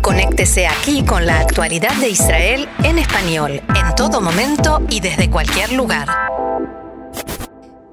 Conéctese aquí con la actualidad de Israel en español, en todo momento y desde cualquier lugar.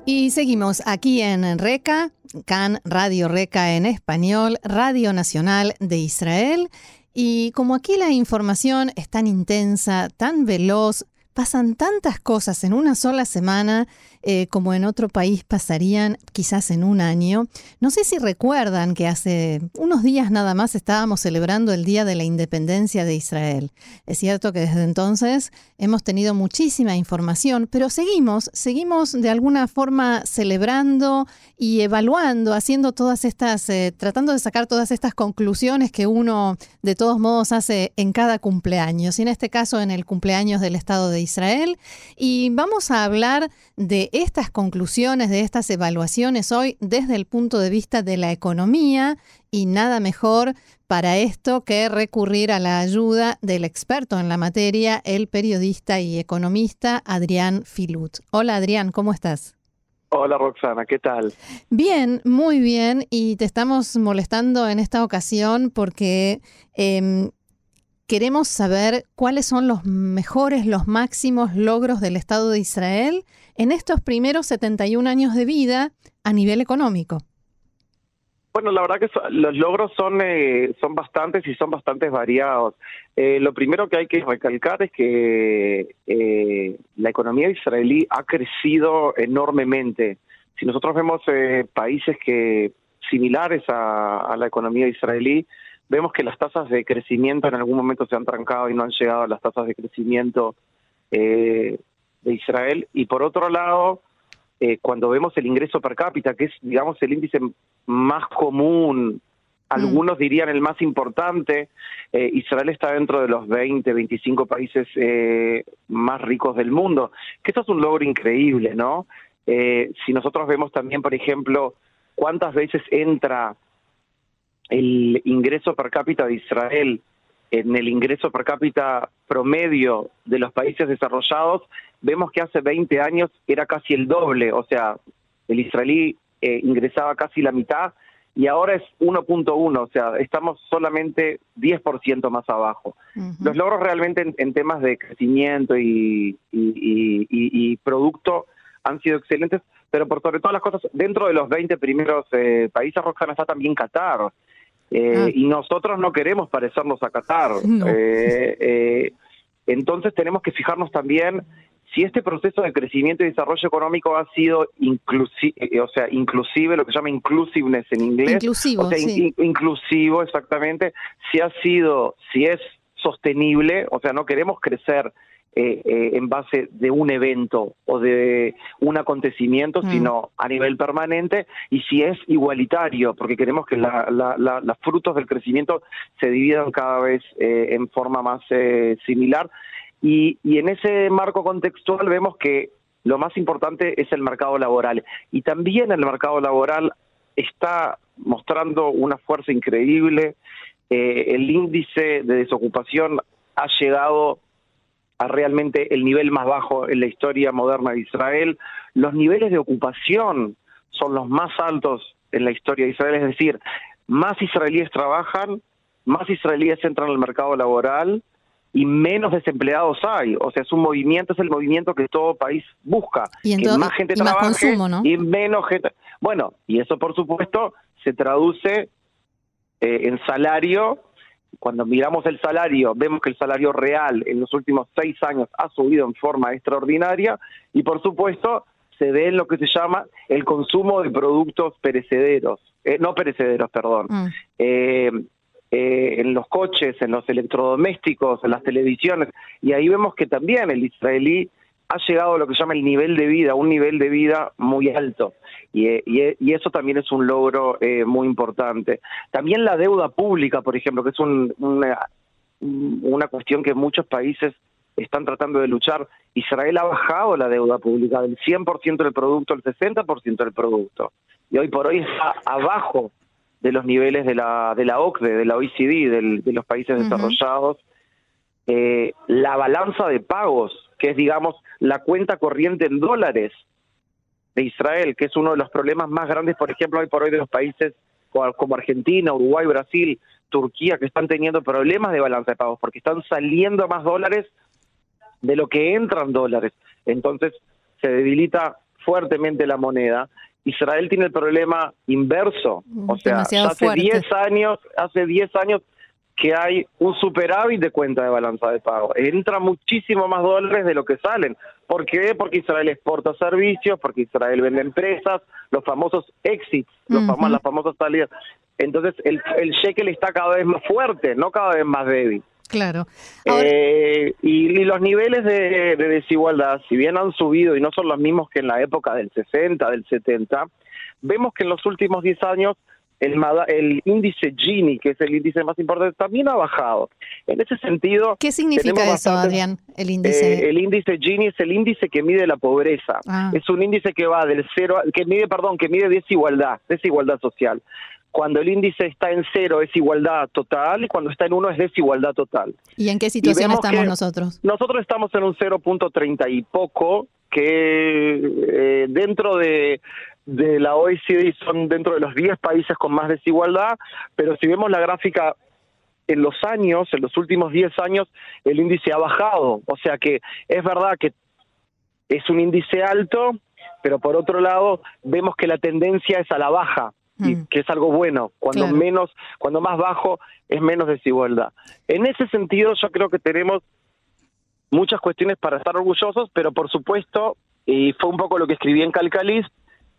Y seguimos aquí en RECA, CAN Radio RECA en español, Radio Nacional de Israel. Y como aquí la información es tan intensa, tan veloz, pasan tantas cosas en una sola semana eh, como en otro país pasarían quizás en un año. No sé si recuerdan que hace unos días nada más estábamos celebrando el Día de la Independencia de Israel. Es cierto que desde entonces hemos tenido muchísima información, pero seguimos, seguimos de alguna forma celebrando y evaluando, haciendo todas estas, eh, tratando de sacar todas estas conclusiones que uno de todos modos hace en cada cumpleaños, y en este caso en el cumpleaños del Estado de Israel. Y vamos a hablar de estas conclusiones, de estas evaluaciones hoy desde el punto de vista de la economía y nada mejor para esto que recurrir a la ayuda del experto en la materia, el periodista y economista Adrián Filut. Hola Adrián, ¿cómo estás? Hola Roxana, ¿qué tal? Bien, muy bien. Y te estamos molestando en esta ocasión porque em, queremos saber cuáles son los mejores, los máximos logros del Estado de Israel en estos primeros 71 años de vida a nivel económico. Bueno, la verdad que los logros son, eh, son bastantes y son bastante variados. Eh, lo primero que hay que recalcar es que eh, la economía israelí ha crecido enormemente. Si nosotros vemos países que similares a la economía israelí, vemos que las tasas de crecimiento en algún momento se han trancado y no han llegado a las tasas de crecimiento eh, de Israel. Y por otro lado, eh, cuando vemos el ingreso per cápita, que es, digamos, el índice más común, algunos mm. dirían el más importante, eh, Israel está dentro de los 20, 25 países más ricos del mundo, que eso es un logro increíble, ¿no? si nosotros vemos también, por ejemplo, cuántas veces entra el ingreso per cápita de Israel en el ingreso per cápita promedio de los países desarrollados, vemos que hace 20 años era casi el doble, o sea, el israelí eh, ingresaba casi la mitad y ahora es 1.1, o sea, estamos solamente 10% más abajo. Los logros realmente en, temas de crecimiento y, y, producto han sido excelentes, pero por sobre todas las cosas, dentro de los 20 primeros eh, países, Roxana, está también Qatar. Eh, ah. Y nosotros no queremos parecernos a Qatar. Eh, eh, entonces tenemos que fijarnos también si este proceso de crecimiento y desarrollo económico ha sido inclusive, o sea, inclusive, lo que se llama inclusiveness en inglés. Inclusivo, o sea, inclusivo, exactamente. Si ha sido, si es sostenible, o sea, no queremos crecer eh, eh, en base de un evento o de un acontecimiento, mm. sino a nivel permanente y si es igualitario, porque queremos que los frutos del crecimiento se dividan cada vez eh, en forma más similar. Y, y en ese marco contextual vemos que lo más importante es el mercado laboral. Y también el mercado laboral está mostrando una fuerza increíble. el índice de desocupación ha llegado a realmente el nivel más bajo en la historia moderna de Israel. Los niveles de ocupación son los más altos en la historia de Israel, es decir, más israelíes trabajan, más israelíes entran al mercado laboral y menos desempleados hay. O sea, es un movimiento, es el movimiento que todo país busca. Y que más gente trabaje y menos gente. Bueno, y eso por supuesto se traduce eh, en salario cuando miramos el salario, vemos que el salario real en los últimos seis años ha subido en forma extraordinaria y, por supuesto, se ve en lo que se llama el consumo de productos perecederos, eh, no perecederos, perdón, mm. eh, eh, en los coches, en los electrodomésticos, en las televisiones, y ahí vemos que también el israelí ha llegado a lo que se llama el nivel de vida, un nivel de vida muy alto. Y, y, eso también es un logro eh, muy importante. También la deuda pública, por ejemplo, que es un, una, una cuestión que muchos países están tratando de luchar. Israel ha bajado la deuda pública del 100% del producto al 60% del producto. Y hoy por hoy está abajo de los niveles de la, de la OCDE, de la OECD, de los países desarrollados. Eh, la balanza de pagos, que es, digamos, la cuenta corriente en dólares de Israel, que es uno de los problemas más grandes, por ejemplo, hoy por hoy de los países como Argentina, Uruguay, Brasil, Turquía, que están teniendo problemas de balanza de pagos porque están saliendo más dólares de lo que entran dólares. Entonces se debilita fuertemente la moneda. Israel tiene el problema inverso, o sea, hace 10 años, hace 10 años que hay un superávit de cuenta de balanza de pago. Entra muchísimo más dólares de lo que salen. ¿Por qué? Porque Israel exporta servicios, porque Israel vende empresas, los famosos exits, los las famosas salidas. Entonces el, el shekel está cada vez más fuerte, no cada vez más débil. Claro. Eh, y, los niveles de, de, desigualdad, si bien han subido y no son los mismos que en la época del 60, del 70, vemos que en los últimos 10 años el, el índice Gini, que es el índice más importante, también ha bajado. En ese sentido... ¿Qué significa eso, Adrián, el índice? Eh, el índice Gini es el índice que mide la pobreza. Ah. Es un índice que va del cero, que mide, perdón, que mide desigualdad, desigualdad social. Cuando el índice está en cero es igualdad total y cuando está en uno es desigualdad total. ¿Y en qué situación estamos nosotros? Nosotros estamos en un 0.30 y poco, que eh, dentro de de la OECD son dentro de los 10 países con más desigualdad, pero si vemos la gráfica en los años, en los últimos 10 años, el índice ha bajado. O sea que es verdad que es un índice alto, pero por otro lado vemos que la tendencia es a la baja, y mm. que es algo bueno. Cuando menos, cuando más bajo es menos desigualdad. En ese sentido, yo creo que tenemos muchas cuestiones para estar orgullosos, pero por supuesto, y fue un poco lo que escribí en Calcalis,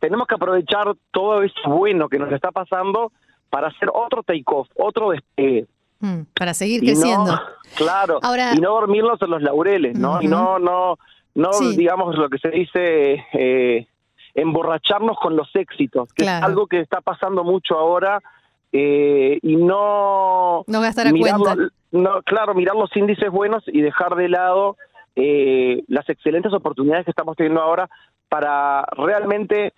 tenemos que aprovechar todo eso bueno que nos está pasando para hacer otro take-off, otro despegue. Mm, para seguir creciendo. claro, y no dormirnos en los laureles, ¿no? Y no, no, no digamos lo que se dice, eh, emborracharnos con los éxitos, que es algo que está pasando mucho ahora, eh, y no... No gastar a cuenta. No, claro, mirar los índices buenos y dejar de lado eh, las excelentes oportunidades que estamos teniendo ahora para realmente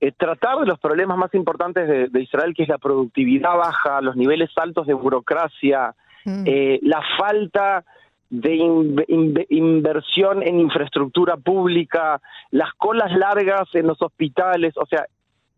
eh, tratar de los problemas más importantes de, Israel, que es la productividad baja, los niveles altos de burocracia, mm. eh, la falta de inversión en infraestructura pública, las colas largas en los hospitales, o sea,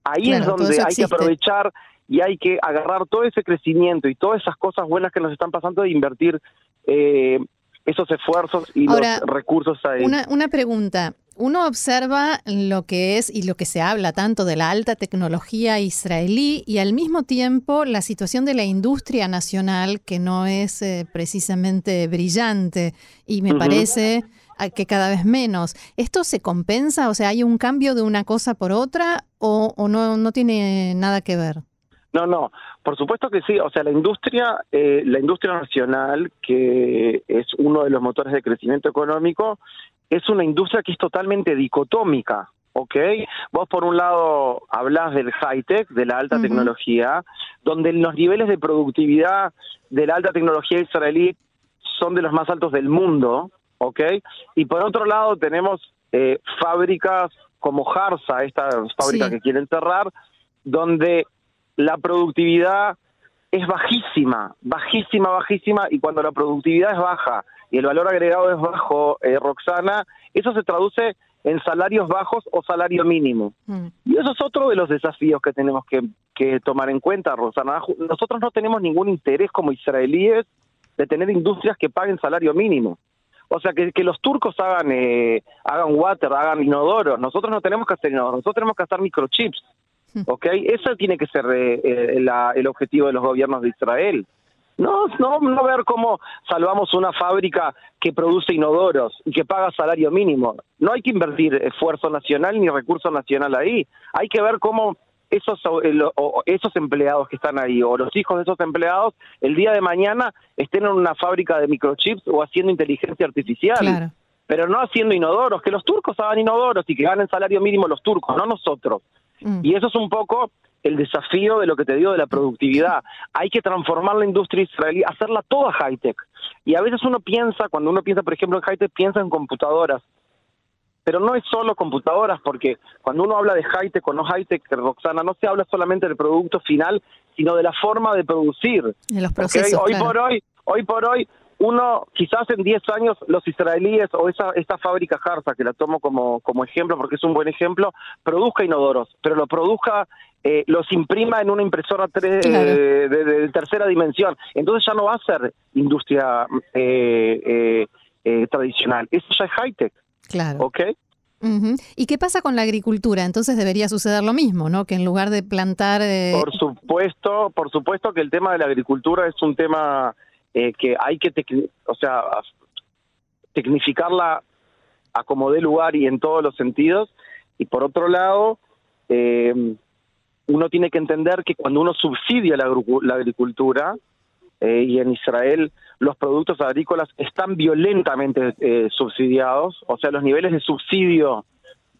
ahí es donde hay que aprovechar y hay que agarrar todo ese crecimiento y todas esas cosas buenas que nos están pasando e invertir eh, esos esfuerzos y los recursos ahí. Una, una pregunta. Uno observa lo que es y lo que se habla tanto de la alta tecnología israelí y al mismo tiempo la situación de la industria nacional que no es eh, precisamente brillante y me parece que cada vez menos. ¿Esto se compensa? O sea, ¿hay un cambio de una cosa por otra o, no, no tiene nada que ver? No, no, por supuesto que sí. O sea, la industria, eh, la industria nacional, que es uno de los motores de crecimiento económico, es una industria que es totalmente dicotómica. ¿ok? Vos por un lado hablas del high-tech, de la alta tecnología, donde los niveles de productividad de la alta tecnología israelí son de los más altos del mundo, ¿ok? Y por otro lado tenemos eh, fábricas como Harsa, esta fábrica que quieren cerrar, donde la productividad es bajísima, bajísima, bajísima, y cuando la productividad es baja y el valor agregado es bajo, eh, Roxana, eso se traduce en salarios bajos o salario mínimo. Mm. Y eso es otro de los desafíos que tenemos que, tomar en cuenta, Roxana. Nosotros no tenemos ningún interés como israelíes de tener industrias que paguen salario mínimo. O sea, que, que los turcos hagan, eh, hagan water, hagan inodoros. Nosotros no tenemos que hacer inodoros, nosotros tenemos que hacer microchips. ¿Ok? Eso tiene que ser eh, eh, el objetivo de los gobiernos de Israel. No, no, no ver cómo salvamos una fábrica que produce inodoros y que paga salario mínimo. No hay que invertir esfuerzo nacional ni recurso nacional ahí. Hay que ver cómo esos, esos empleados que están ahí o los hijos de esos empleados el día de mañana estén en una fábrica de microchips o haciendo inteligencia artificial. Pero no haciendo inodoros, que los turcos hagan inodoros y que ganen salario mínimo los turcos, no nosotros. Mm. Y eso es un poco el desafío de lo que te digo de la productividad. Hay que transformar la industria israelí, hacerla toda high-tech. Y a veces uno piensa, cuando uno piensa, por ejemplo, en high-tech, piensa en computadoras. Pero no es solo computadoras, porque cuando uno habla de high-tech o no high-tech, Roxana, no se habla solamente del producto final, sino de la forma de producir. De los procesos, Hoy por hoy, hoy por hoy, uno, quizás en 10 años los israelíes o esa, esta fábrica Harza, que la tomo como, como ejemplo porque es un buen ejemplo, produzca inodoros, pero lo produzca eh, los imprima en una impresora de, tercera dimensión. Entonces ya no va a ser industria tradicional, eso ya es high-tech. Claro. ¿Ok? ¿Y qué pasa con la agricultura? Entonces debería suceder lo mismo, ¿no? Que en lugar de plantar... Por supuesto, por supuesto que el tema de la agricultura es un tema que hay que, o sea, tecnificarla a como dé lugar y en todos los sentidos. Y por otro lado, eh, uno tiene que entender que cuando uno subsidia la, agricultura, eh, y en Israel los productos agrícolas están violentamente eh, subsidiados, o sea, los niveles de subsidio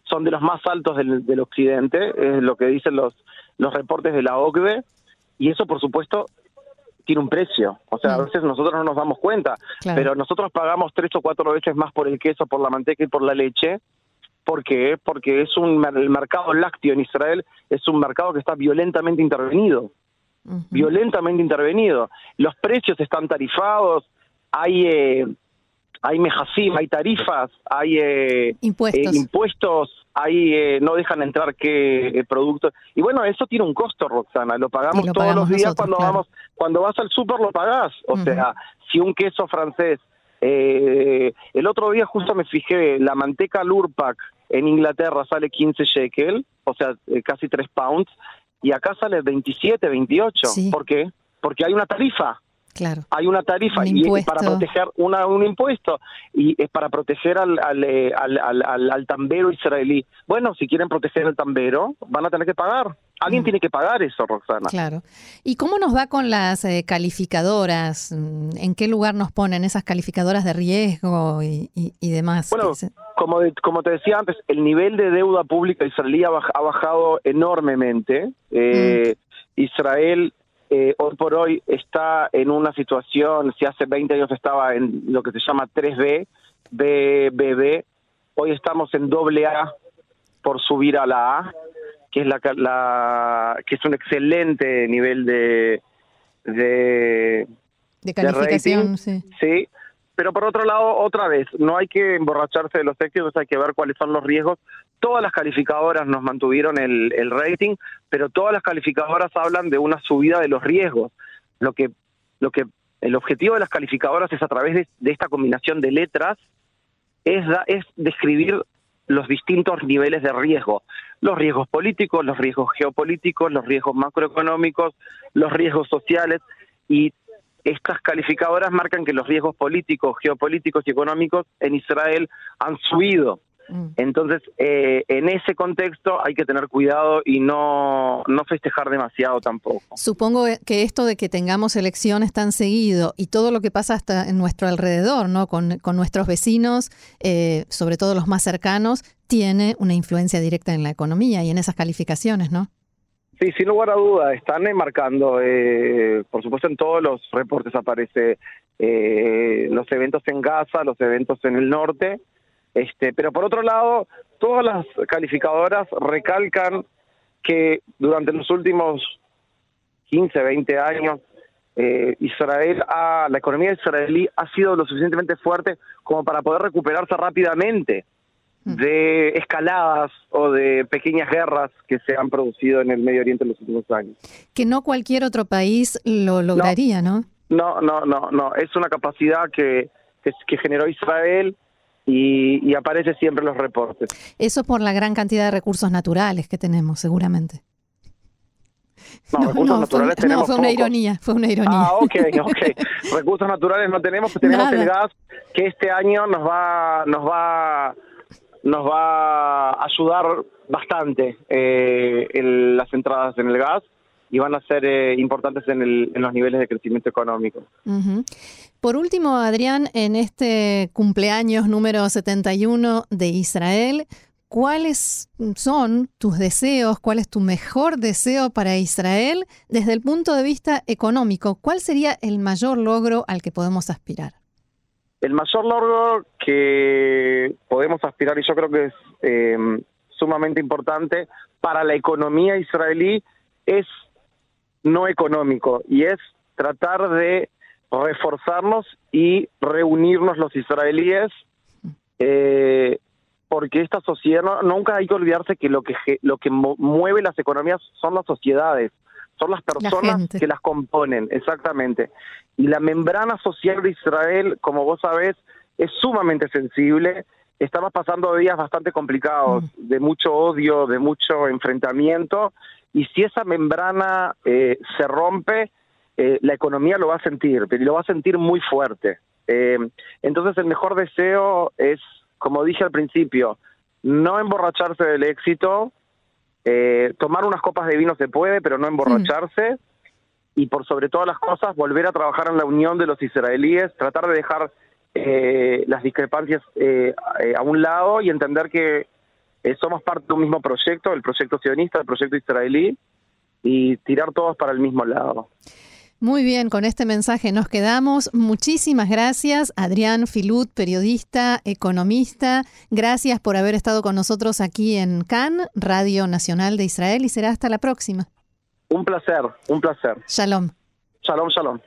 son de los más altos del, occidente, es lo que dicen los, los reportes de la OCDE, y eso por supuesto tiene un precio. O sea, a mm. veces nosotros no nos damos cuenta, pero nosotros pagamos tres o cuatro veces más por el queso, por la manteca y por la leche. ¿Por qué? Porque es un el mercado lácteo en Israel es un mercado que está violentamente intervenido. Violentamente intervenido. Los precios están tarifados, hay eh, hay mejasim, hay tarifas, hay eh, impuestos. Eh, impuestos, hay eh, no dejan entrar qué productos. Y bueno, eso tiene un costo, Roxana. Lo pagamos todos los días cuando vamos, cuando vas al súper lo pagás. O sea, si un queso francés, el otro día justo me fijé, la manteca Lurpak en Inglaterra sale 15 shekel, o sea, casi 3 pounds, y acá sale 27, 28. ¿Por qué? Porque hay una tarifa. Claro. Hay una tarifa y es para proteger una, un impuesto y es para proteger al, eh, al, al, al, tambero israelí. Bueno, si quieren proteger al tambero, van a tener que pagar. Alguien mm. tiene que pagar eso, Roxana. Claro. ¿Y cómo nos va con las eh, calificadoras? ¿En qué lugar nos ponen esas calificadoras de riesgo y, y, demás? Bueno, como, como te decía antes, el nivel de deuda pública israelí ha, bajado enormemente. Eh, mm. Israel eh, hoy por hoy está en una situación, si hace 20 años estaba en lo que se llama 3B, BBB, hoy estamos en doble A por subir a la A, que es la, que es un excelente nivel de de, calificación, sí. Sí, pero por otro lado, otra vez, no hay que emborracharse de los éxitos, hay que ver cuáles son los riesgos. Todas las calificadoras nos mantuvieron el, rating, pero todas las calificadoras hablan de una subida de los riesgos. Lo que, lo que el objetivo de las calificadoras es a través de, de esta combinación de letras es, es describir los distintos niveles de riesgo, los riesgos políticos, los riesgos geopolíticos, los riesgos macroeconómicos, los riesgos sociales y estas calificadoras marcan que los riesgos políticos, geopolíticos y económicos en Israel han subido. Mm. Entonces, eh, en ese contexto hay que tener cuidado y no, no festejar demasiado tampoco. Supongo que esto de que tengamos elecciones tan seguido y todo lo que pasa hasta en nuestro alrededor, ¿no? con, con nuestros vecinos, eh, sobre todo los más cercanos, tiene una influencia directa en la economía y en esas calificaciones, ¿no? Sí, sin lugar a duda, están marcando, eh, por supuesto en todos los reportes aparece eh, los eventos en Gaza, los eventos en el norte, este, pero por otro lado, todas las calificadoras recalcan que durante los últimos 15, 20 años, eh, Israel, ha, la economía israelí ha sido lo suficientemente fuerte como para poder recuperarse rápidamente. Mm. de escaladas o de pequeñas guerras que se han producido en el Medio Oriente en los últimos años. Que no cualquier otro país lo lograría, ¿no? No, no, no, no. Es una capacidad que, que, generó Israel y, aparece siempre en los reportes. Eso por la gran cantidad de recursos naturales que tenemos, seguramente. No, recursos naturales fue, tenemos no, fue una ironía, fue una ironía. Ah, ok, ok. recursos naturales no tenemos, tenemos el gas que este año nos va, nos va nos va a ayudar bastante eh, las entradas en el gas y van a ser eh, importantes en, el, en, los niveles de crecimiento económico. Por último, Adrián, en este cumpleaños número 71 de Israel, ¿cuáles son tus deseos? ¿Cuál es tu mejor deseo para Israel desde el punto de vista económico? ¿Cuál sería el mayor logro al que podemos aspirar? El mayor logro que podemos aspirar, y yo creo que es eh, sumamente importante para la economía israelí, es no económico y es tratar de reforzarnos y reunirnos los israelíes eh, porque esta sociedad, nunca hay que olvidarse que lo que, lo que mueve las economías son las sociedades, son las personas que las componen, exactamente. Y la membrana social de Israel, como vos sabés, es sumamente sensible. Estamos pasando días bastante complicados, mm. de mucho odio, de mucho enfrentamiento, y si esa membrana eh, se rompe, eh, la economía lo va a sentir, pero lo va a sentir muy fuerte. Eh, entonces el mejor deseo es como dije al principio, no emborracharse del éxito, eh, tomar unas copas de vino se puede, pero no emborracharse, y por sobre todas las cosas, volver a trabajar en la unión de los israelíes, tratar de dejar eh, las discrepancias eh, a un lado y entender que somos parte de un mismo proyecto, el proyecto sionista, el proyecto israelí, y tirar todos para el mismo lado. Muy bien, con este mensaje nos quedamos. Muchísimas gracias, Adrián Filut, periodista, economista. Gracias por haber estado con nosotros aquí en Cannes, Radio Nacional de Israel, y será hasta la próxima. Un placer, un placer. Shalom. Shalom, shalom.